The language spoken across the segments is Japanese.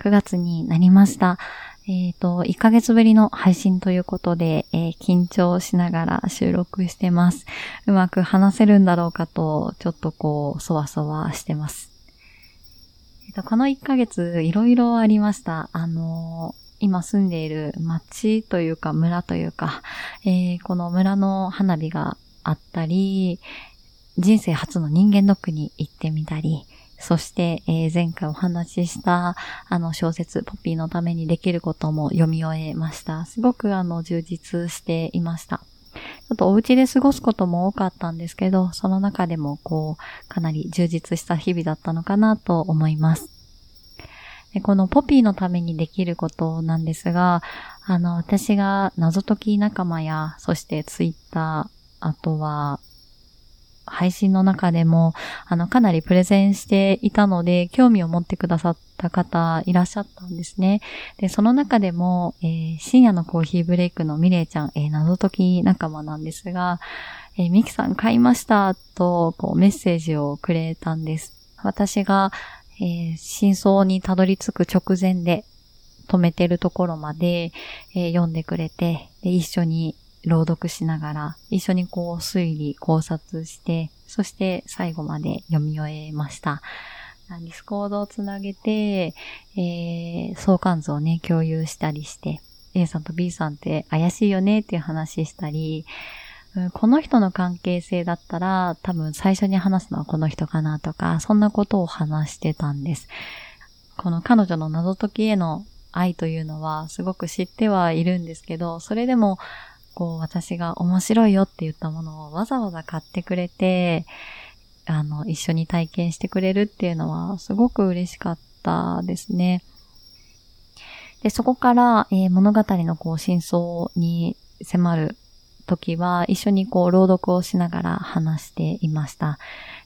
9月になりました。えっ、ー、と、1ヶ月ぶりの配信ということで、えー、緊張しながら収録してます。うまく話せるんだろうかと、ちょっとこう、そわそわしてます。えっ、ー、と、この1ヶ月、いろいろありました。あの今住んでいる町というか村というか、えこの村の花火があったり、人生初の人間ドックに行ってみたり、そして、えー、前回お話ししたあの小説ポピーのためにできることも読み終えました。すごくあの充実していました。ちょっとお家で過ごすことも多かったんですけど、その中でもこう、かなり充実した日々だったのかなと思います。でこのポピーのためにできることなんですが、あの、私が謎解き仲間や、そしてツイッター、あとは配信の中でも、あの、かなりプレゼンしていたので、興味を持ってくださった方いらっしゃったんですね。で、その中でも、えー、深夜のコーヒーブレイクのミレイちゃん、えー、謎解き仲間なんですが、えー、ミキさん買いましたと、こう、メッセージをくれたんです。私が、えー、真相にたどり着く直前で止めてるところまで、えー、読んでくれて、で、一緒に朗読しながら、一緒にこう推理、考察して、そして最後まで読み終えました。ディスコードをつなげて、えー、相関図をね、共有したりして、A さんと B さんって怪しいよねっていう話したり、この人の関係性だったら多分最初に話すのはこの人かなとか、そんなことを話してたんです。この彼女の謎解きへの愛というのはすごく知ってはいるんですけど、それでもこう私が面白いよって言ったものをわざわざ買ってくれて、あの、一緒に体験してくれるっていうのはすごく嬉しかったですね。で、そこから、えー、物語のこう真相に迫る時は一緒にこう朗読をしながら話していました。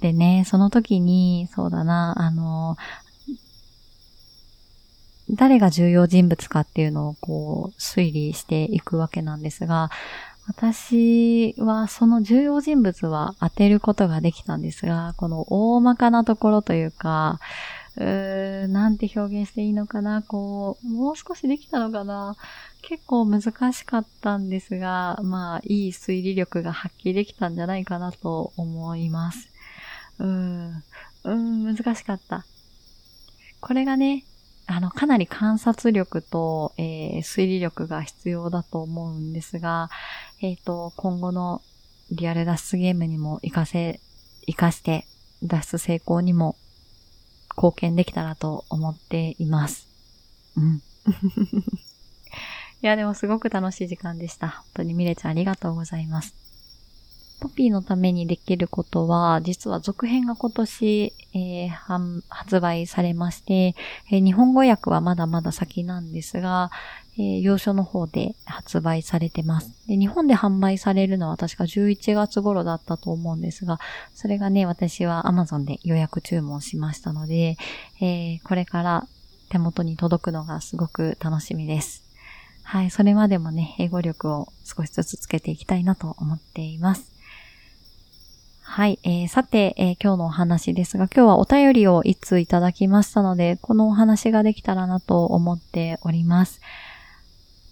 でね、その時に、そうだな、あの、誰が重要人物かっていうのをこう推理していくわけなんですが、私はその重要人物は当てることができたんですが、この大まかなところというか、うーなんて表現していいのかなこう、もう少しできたのかな結構難しかったんですが、まあ、いい推理力が発揮できたんじゃないかなと思います。うーん、うーん、難しかった。これがね、あの、かなり観察力と、えー、推理力が必要だと思うんですが、えっ、ー、と、今後のリアル脱出ゲームにも活かせ、活かして脱出成功にも貢献できたらと思っています。うん。いや、でもすごく楽しい時間でした。本当にミレちゃんありがとうございます。ポピーのためにできることは、実は続編が今年、えー、発売されまして、えー、日本語訳はまだまだ先なんですが、えー、洋書の方で発売されてます。で。日本で販売されるのは確か11月頃だったと思うんですが、それがね、私は Amazon で予約注文しましたので、えー、これから手元に届くのがすごく楽しみです。はい、それまでもね、英語力を少しずつつけていきたいなと思っています。はい、えー、さて、えー、今日のお話ですが、今日はお便りを一通いただきましたので、このお話ができたらなと思っております。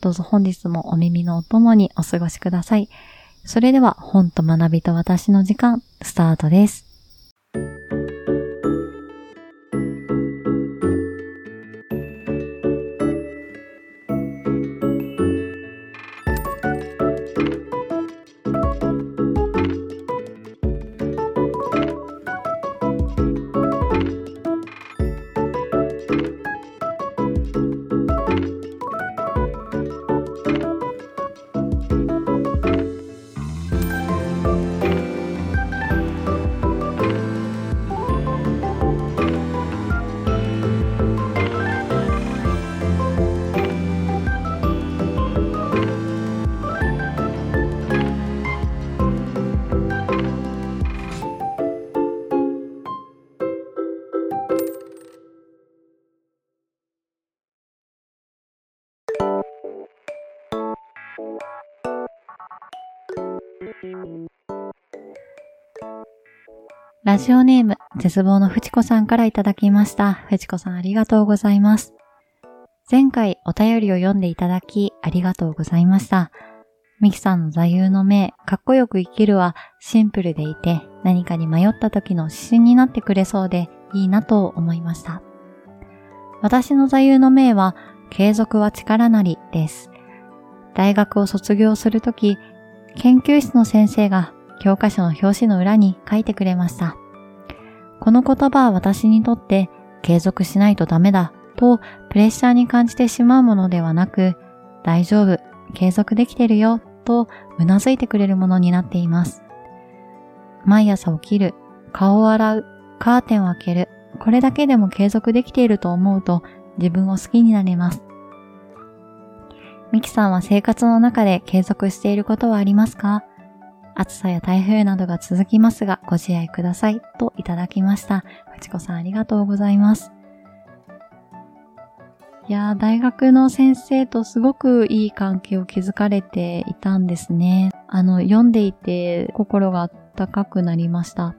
どうぞ本日もお耳のお供にお過ごしください。それでは、本と学びと私の時間、スタートです。ラジオネーム、絶望のふちこさんからいただきました。ふちこさんありがとうございます。前回お便りを読んでいただきありがとうございました。ミキさんの座右の銘、かっこよく生きるはシンプルでいて何かに迷った時の指針になってくれそうでいいなと思いました。私の座右の銘は継続は力なりです。大学を卒業するとき、研究室の先生が教科書の表紙の裏に書いてくれました。この言葉は私にとって継続しないとダメだとプレッシャーに感じてしまうものではなく、大丈夫、継続できてるよと頷いてくれるものになっています。毎朝起きる、顔を洗う、カーテンを開ける、これだけでも継続できていると思うと自分を好きになれます。ミキさんは生活の中で継続していることはありますか？暑さや台風などが続きますがご自愛くださいといただきました。ふちこさんありがとうございます。いや大学の先生とすごくいい関係を築かれていたんですね。あの、読んでいて心が温かくなりました。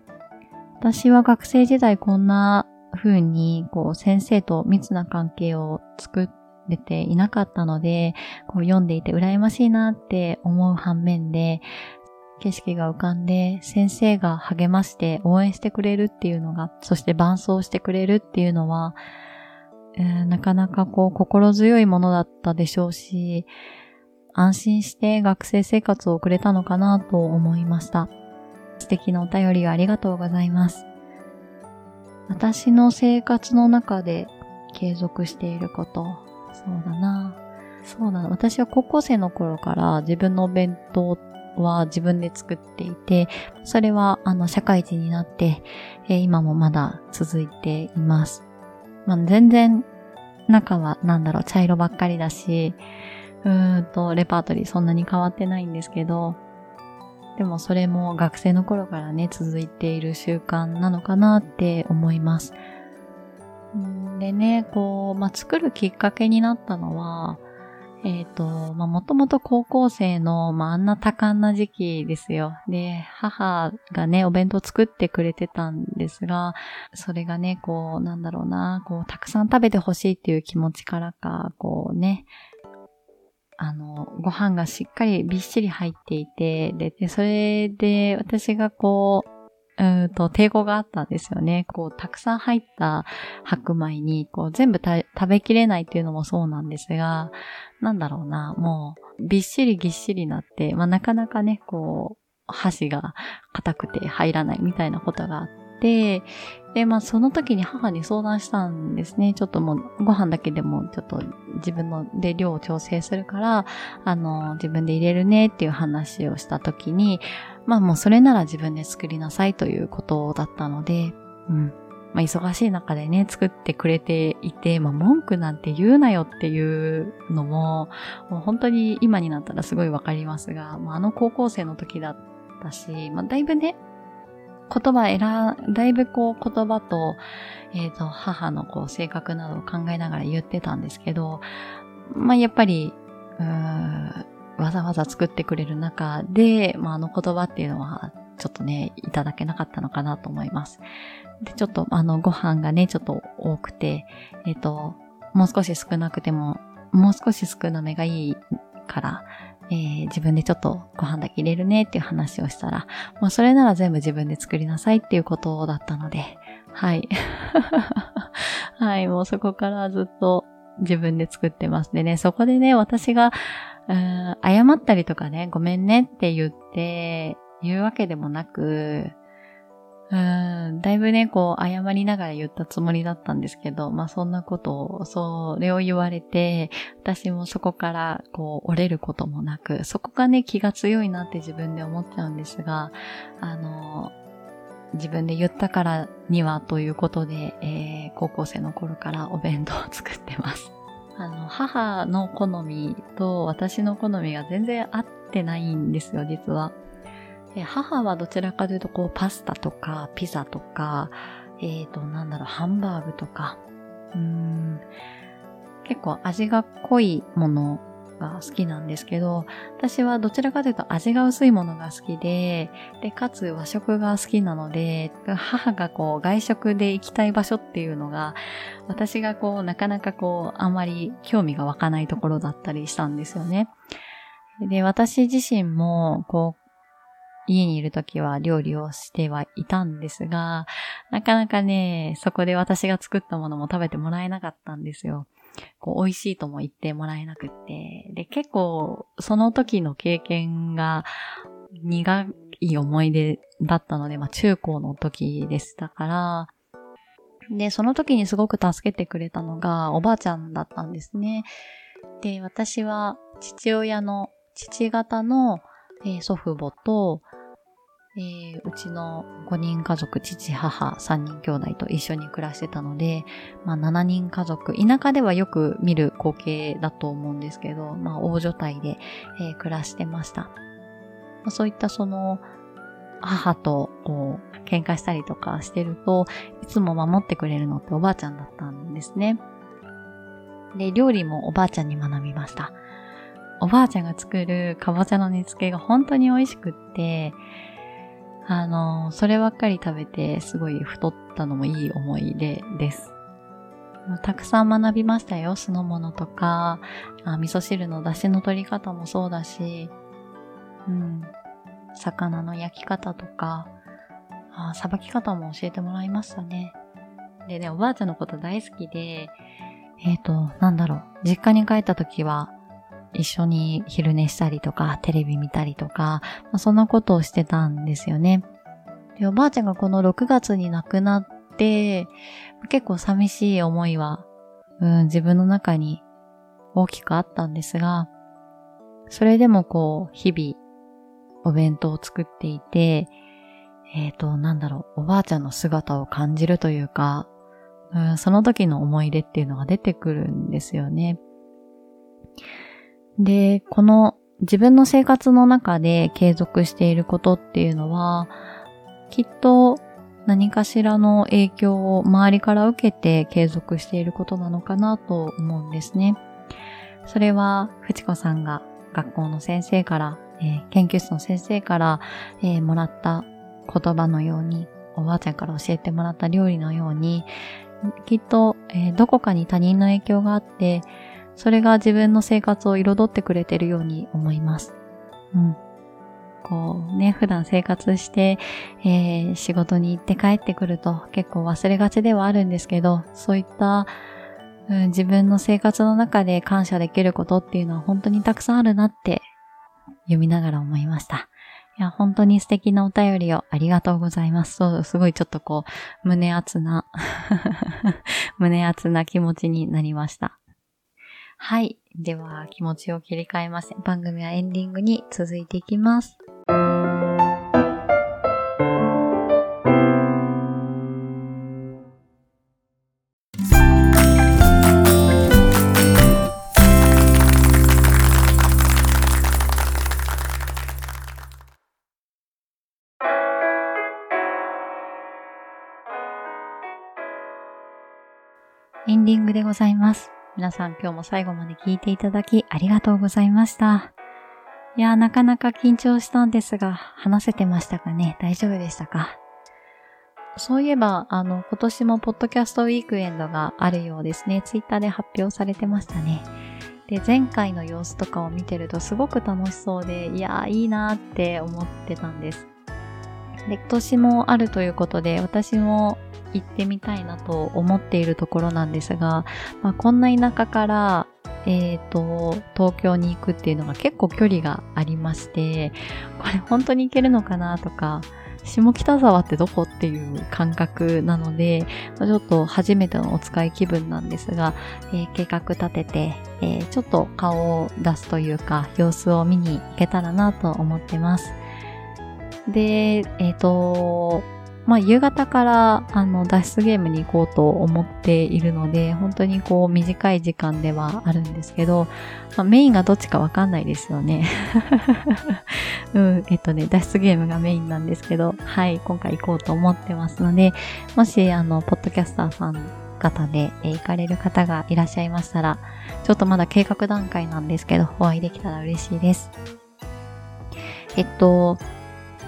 私は学生時代こんな風に、こう、先生と密な関係を作ってていなかったので、こう読んでいて羨ましいなって思う反面で、景色が浮かんで、先生が励まして応援してくれるっていうのが、そして伴走してくれるっていうのは、えー、なかなかこう心強いものだったでしょうし、安心して学生生活を送れたのかなと思いました。素敵なお便りをありがとうございます。私の生活の中で継続していること、そうだな。そうだな。私は高校生の頃から自分のお弁当は自分で作っていて、それはあの社会人になって、え、今もまだ続いています。まあ、全然中はなんだろう、茶色ばっかりだし、うーんと、レパートリーそんなに変わってないんですけど、でもそれも学生の頃からね、続いている習慣なのかなって思います。でね、こう、まあ、作るきっかけになったのは、えっ、ー、と、まあ、もともと高校生の、まあ、あんな多感な時期ですよ。で、母がね、お弁当作ってくれてたんですが、それがね、こう、なんだろうな、こう、たくさん食べてほしいっていう気持ちからか、こうね、あの、ご飯がしっかりびっしり入っていて、で、でそれで私がこう、うんと、抵抗があったんですよね。こう、たくさん入った白米に、こう、全部食べきれないっていうのもそうなんですが、なんだろうな、もう、びっしりぎっしりなって、まあ、なかなかね、こう、箸が硬くて入らないみたいなことがあって、で、まあ、その時に母に相談したんですね。ちょっともう、ご飯だけでも、ちょっと自分ので量を調整するから、あの、自分で入れるねっていう話をした時に、まあもうそれなら自分で作りなさいということだったので、うん。まあ忙しい中でね、作ってくれていて、まあ文句なんて言うなよっていうのも、もう本当に今になったらすごいわかりますが、まああの高校生の時だったし、まあだいぶね、言葉選、だいぶこう言葉と、えっ、ー、と、母のこう性格などを考えながら言ってたんですけど、まあやっぱり、うーんわざわざ作ってくれる中で、まあ、あの言葉っていうのは、ちょっとね、いただけなかったのかなと思います。で、ちょっと、あの、ご飯がね、ちょっと多くて、えっ、ー、と、もう少し少なくても、もう少し少なめがいいから、えー、自分でちょっとご飯だけ入れるねっていう話をしたら、もうそれなら全部自分で作りなさいっていうことだったので、はい。はい、もうそこからずっと自分で作ってます。でね、そこでね、私が、うん謝ったりとかね、ごめんねって言って、言うわけでもなく、うん、だいぶね、こう、謝りながら言ったつもりだったんですけど、まあそんなことを、それを言われて、私もそこから、こう、折れることもなく、そこがね、気が強いなって自分で思っちゃうんですが、あの、自分で言ったからにはということで、えー、高校生の頃からお弁当を作ってます。あの、母の好みと私の好みが全然合ってないんですよ、実は。で母はどちらかというと、こう、パスタとか、ピザとか、えっ、ー、と、なんだろう、ハンバーグとか、うん、結構味が濃いものが好きなんですけど、私はどちらかというと味が薄いものが好きで、で、かつ和食が好きなので、母がこう外食で行きたい場所っていうのが、私がこうなかなかこうあんまり興味が湧かないところだったりしたんですよね。で、私自身もこう家にいるときは料理をしてはいたんですが、なかなかね、そこで私が作ったものも食べてもらえなかったんですよ。こう、美味しいとも言ってもらえなくって。で、結構、その時の経験が苦い思い出だったので、まあ中高の時でしたから、で、その時にすごく助けてくれたのがおばあちゃんだったんですね。で、私は父親の父方の、えー、祖父母と、えー、うちの5人家族、父、母、3人兄弟と一緒に暮らしてたので、まあ7人家族、田舎ではよく見る光景だと思うんですけど、まあ大所帯で、えー、暮らしてました。まあ、そういったその、母とこう、喧嘩したりとかしてると、いつも守ってくれるのっておばあちゃんだったんですね。で、料理もおばあちゃんに学びました。おばあちゃんが作るかぼちゃの煮付けが本当に美味しくって、あの、そればっかり食べてすごい太ったのもいい思い出です。たくさん学びましたよ。酢の物とか、味噌汁の出汁の取り方もそうだし、うん、魚の焼き方とか、さばき方も教えてもらいましたね。でね、おばあちゃんのこと大好きで、えっ、ー、と、なんだろう、実家に帰った時は、一緒に昼寝したりとか、テレビ見たりとか、まあ、そんなことをしてたんですよね。で、おばあちゃんがこの6月に亡くなって、結構寂しい思いは、うん、自分の中に大きくあったんですが、それでもこう、日々、お弁当を作っていて、えっ、ー、と、なんだろう、おばあちゃんの姿を感じるというか、うん、その時の思い出っていうのが出てくるんですよね。で、この自分の生活の中で継続していることっていうのは、きっと何かしらの影響を周りから受けて継続していることなのかなと思うんですね。それは、藤子さんが学校の先生から、えー、研究室の先生から、えー、もらった言葉のように、おばあちゃんから教えてもらった料理のように、きっと、えー、どこかに他人の影響があって、それが自分の生活を彩ってくれてるように思います。うん。こうね、普段生活して、えー、仕事に行って帰ってくると結構忘れがちではあるんですけど、そういった、うん、自分の生活の中で感謝できることっていうのは本当にたくさんあるなって読みながら思いました。いや、本当に素敵なお便りをありがとうございます。そう、すごいちょっとこう、胸熱な 胸熱な気持ちになりました。はい。では、気持ちを切り替えます。番組はエンディングに続いていきます。エンディングでございます。皆さん今日も最後まで聞いていただきありがとうございました。いやーなかなか緊張したんですが、話せてましたかね？大丈夫でしたか？そういえば、あの、今年もポッドキャストウィークエンドがあるようですね。ツイッターで発表されてましたね。で、前回の様子とかを見てるとすごく楽しそうで、いやーいいなーって思ってたんです。で、今年もあるということで、私も行ってみたいなと思っているところなんですが、まあ、こんな田舎から、えっ、ー、と、東京に行くっていうのが結構距離がありまして、これ本当に行けるのかなとか、下北沢ってどこっていう感覚なので、ちょっと初めてのお使い気分なんですが、えー、計画立てて、えー、ちょっと顔を出すというか、様子を見に行けたらなと思ってます。で、えっ、ー、と、まあ、夕方から、あの、脱出ゲームに行こうと思っているので、本当にこう、短い時間ではあるんですけど、まあ、メインがどっちかわかんないですよね。うん、えっとね、脱出ゲームがメインなんですけど、はい、今回行こうと思ってますので、もし、あの、ポッドキャスターさん方で、え行かれる方がいらっしゃいましたら、ちょっとまだ計画段階なんですけど、お会いできたら嬉しいです。えっと、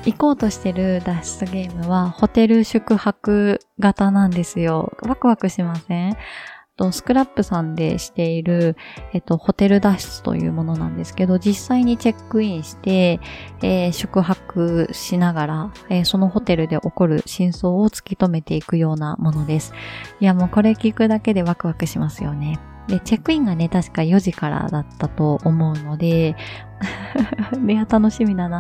行こうとしてる脱出ゲームはホテル宿泊型なんですよ。ワクワクしません？スクラップさんでしている、えっと、ホテル脱出というものなんですけど、実際にチェックインして、えー、宿泊しながら、えー、そのホテルで起こる真相を突き止めていくようなものです。いや、もうこれ聞くだけでワクワクしますよね。で、チェックインがね、確か4時からだったと思うので、い や、楽しみだな。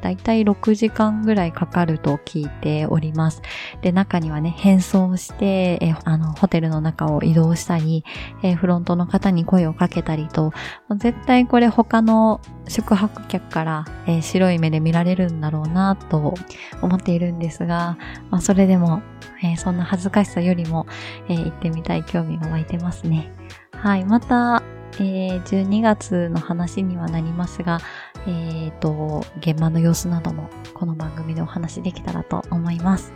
だいたい6時間ぐらいかかると聞いております。で、中にはね、変装して、えあの、ホテルの中を移動したり、えフロントの方に声をかけたりと、絶対これ他の宿泊客から、え白い目で見られるんだろうなと思っているんですが、まあ、それでも、えそんな恥ずかしさよりも、え行ってみたい興味が湧いてますね。はい。また、えー、12月の話にはなりますが、えっ、ー、と、現場の様子などもこの番組でお話できたらと思います。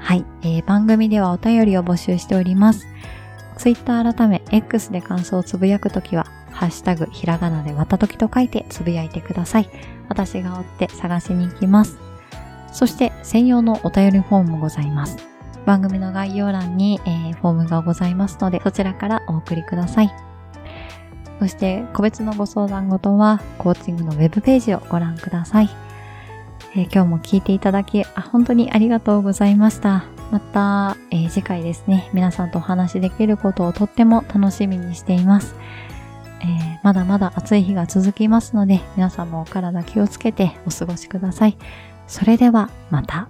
はい、えー、番組ではお便りを募集しております。Twitter 改め X で感想をつぶやくときは、ハッシュタグひらがなでわたときと書いてつぶやいてください。私が追って探しに行きます。そして専用のお便りフォームもございます。番組の概要欄に、えー、フォームがございますので、そちらからお送りください。そして個別のご相談事はコーチングのウェブページをご覧ください。えー、今日も聞いていただきあ本当にありがとうございました。また、えー、次回ですね、皆さんとお話しできることをとっても楽しみにしています。えー、まだまだ暑い日が続きますので、皆さんもお体気をつけてお過ごしください。それではまた。